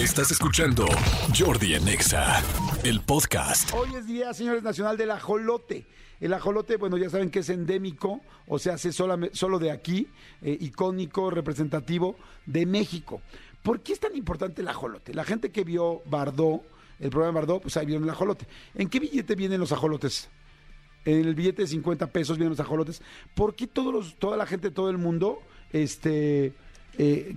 Estás escuchando Jordi en Exa, el podcast. Hoy es Día, señores, nacional del ajolote. El ajolote, bueno, ya saben que es endémico, o sea, hace solo de aquí, eh, icónico, representativo de México. ¿Por qué es tan importante el ajolote? La gente que vio Bardó, el programa Bardó, pues ahí vieron el ajolote. ¿En qué billete vienen los ajolotes? En el billete de 50 pesos vienen los ajolotes. ¿Por qué todos toda la gente de todo el mundo este, eh,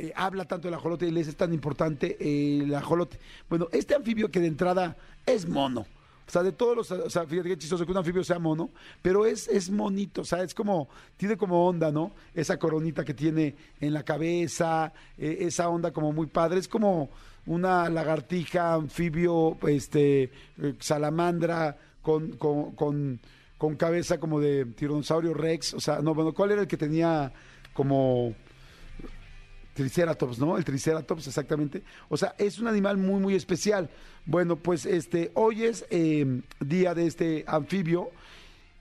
eh, habla tanto del ajolote y les es tan importante eh, el ajolote? Bueno, este anfibio que de entrada es mono. O sea, de todos los, o sea, fíjate qué chistoso que un anfibio sea mono, pero es, es monito, o sea, es como, tiene como onda, ¿no? Esa coronita que tiene en la cabeza, eh, esa onda como muy padre, es como una lagartija, anfibio, este, eh, salamandra, con, con, con, con cabeza como de tiranosaurio rex, o sea, no, bueno, ¿cuál era el que tenía como Triceratops, ¿no? El Triceratops, exactamente. O sea, es un animal muy, muy especial. Bueno, pues este, hoy es eh, día de este anfibio.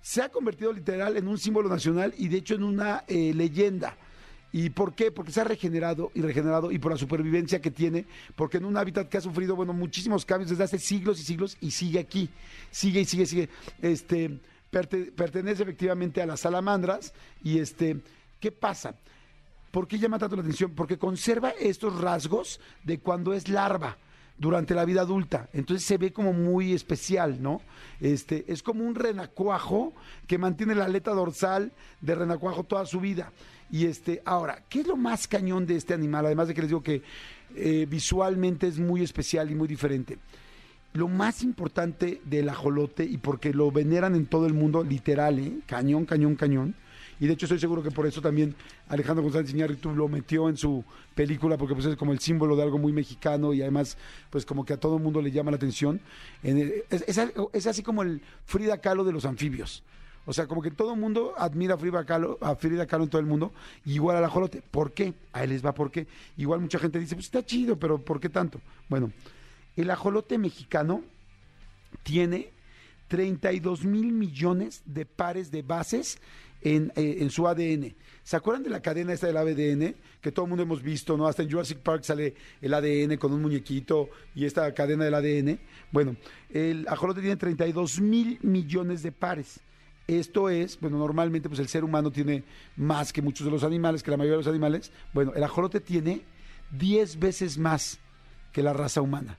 Se ha convertido literal en un símbolo nacional y de hecho en una eh, leyenda. ¿Y por qué? Porque se ha regenerado y regenerado y por la supervivencia que tiene, porque en un hábitat que ha sufrido, bueno, muchísimos cambios desde hace siglos y siglos y sigue aquí, sigue y sigue, sigue. Este, perte- pertenece efectivamente a las salamandras y este, ¿qué pasa? ¿Por qué llama tanto la atención? Porque conserva estos rasgos de cuando es larva durante la vida adulta. Entonces se ve como muy especial, ¿no? Este, es como un renacuajo que mantiene la aleta dorsal de renacuajo toda su vida. Y este, ahora, ¿qué es lo más cañón de este animal? Además de que les digo que eh, visualmente es muy especial y muy diferente. Lo más importante del ajolote, y porque lo veneran en todo el mundo, literal, ¿eh? cañón, cañón, cañón. Y de hecho estoy seguro que por eso también Alejandro González Iñárritu lo metió en su película, porque pues es como el símbolo de algo muy mexicano y además pues como que a todo el mundo le llama la atención. Es, así como el Frida Kahlo de los anfibios. O sea, como que todo el mundo admira a Frida Kahlo, a Frida Kahlo en todo el mundo, igual al ajolote. ¿Por qué? A él les va por qué. Igual mucha gente dice, pues está chido, pero ¿por qué tanto? Bueno, el ajolote mexicano tiene 32 mil millones de pares de bases en, eh, en su ADN. ¿Se acuerdan de la cadena esta del ADN? Que todo el mundo hemos visto, ¿no? Hasta en Jurassic Park sale el ADN con un muñequito y esta cadena del ADN. Bueno, el ajolote tiene 32 mil millones de pares. Esto es, bueno, normalmente pues el ser humano tiene más que muchos de los animales, que la mayoría de los animales. Bueno, el ajolote tiene 10 veces más que la raza humana.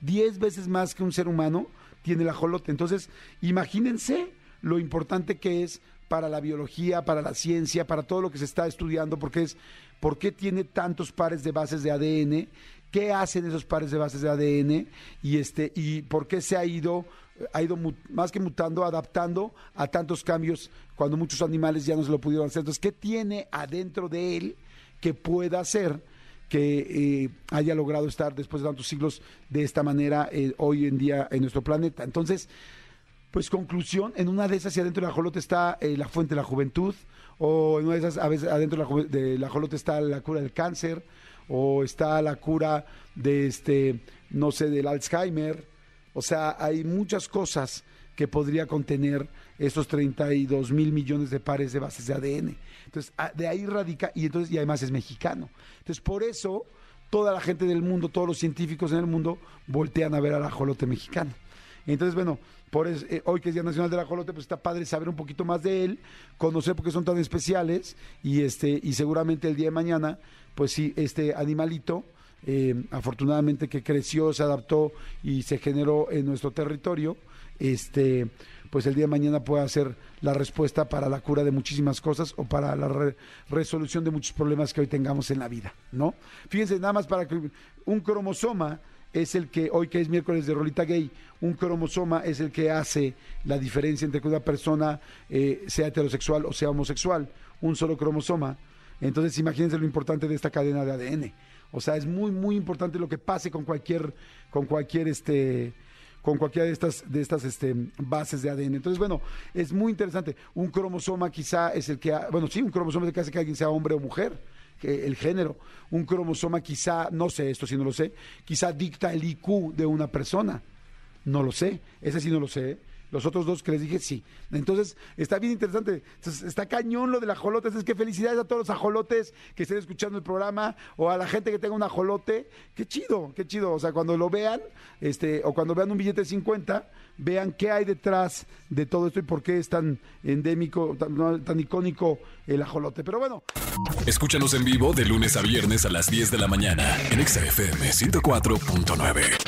10 veces más que un ser humano tiene el ajolote. Entonces, imagínense lo importante que es para la biología, para la ciencia, para todo lo que se está estudiando, porque es por qué tiene tantos pares de bases de ADN, qué hacen esos pares de bases de ADN y este y por qué se ha ido ha ido más que mutando, adaptando a tantos cambios cuando muchos animales ya no se lo pudieron hacer. Entonces, ¿qué tiene adentro de él que pueda hacer que eh, haya logrado estar después de tantos siglos de esta manera eh, hoy en día en nuestro planeta? Entonces, pues conclusión, en una de esas y adentro del ajolote está eh, la fuente de la juventud, o en una de esas a veces adentro ajo- del ajolote está la cura del cáncer, o está la cura de este, no sé, del Alzheimer. O sea, hay muchas cosas que podría contener estos 32 mil millones de pares de bases de ADN. Entonces, a- de ahí radica, y entonces, y además es mexicano. Entonces, por eso, toda la gente del mundo, todos los científicos en el mundo, voltean a ver al ajolote mexicano. Entonces, bueno, por eso, eh, hoy que es Día Nacional del Ajolote, pues está padre saber un poquito más de él, conocer por qué son tan especiales y este y seguramente el día de mañana, pues sí, este animalito, eh, afortunadamente que creció, se adaptó y se generó en nuestro territorio, este pues el día de mañana pueda ser la respuesta para la cura de muchísimas cosas o para la re- resolución de muchos problemas que hoy tengamos en la vida, ¿no? Fíjense, nada más para que un cromosoma es el que, hoy que es miércoles de Rolita Gay, un cromosoma es el que hace la diferencia entre que una persona eh, sea heterosexual o sea homosexual, un solo cromosoma. Entonces imagínense lo importante de esta cadena de ADN. O sea, es muy, muy importante lo que pase con cualquier, con cualquier este con cualquiera de estas, de estas este, bases de ADN. Entonces, bueno, es muy interesante. Un cromosoma quizá es el que, bueno, sí, un cromosoma es el que hace que alguien sea hombre o mujer, el género. Un cromosoma quizá, no sé, esto sí no lo sé, quizá dicta el IQ de una persona. No lo sé, ese sí no lo sé. Los otros dos que les dije, sí. Entonces, está bien interesante. Entonces, está cañón lo del ajolote. Es que felicidades a todos los ajolotes que estén escuchando el programa o a la gente que tenga un ajolote. Qué chido, qué chido. O sea, cuando lo vean, este, o cuando vean un billete de 50, vean qué hay detrás de todo esto y por qué es tan endémico, tan, tan icónico el ajolote. Pero bueno. Escúchanos en vivo de lunes a viernes a las 10 de la mañana en XFM 104.9.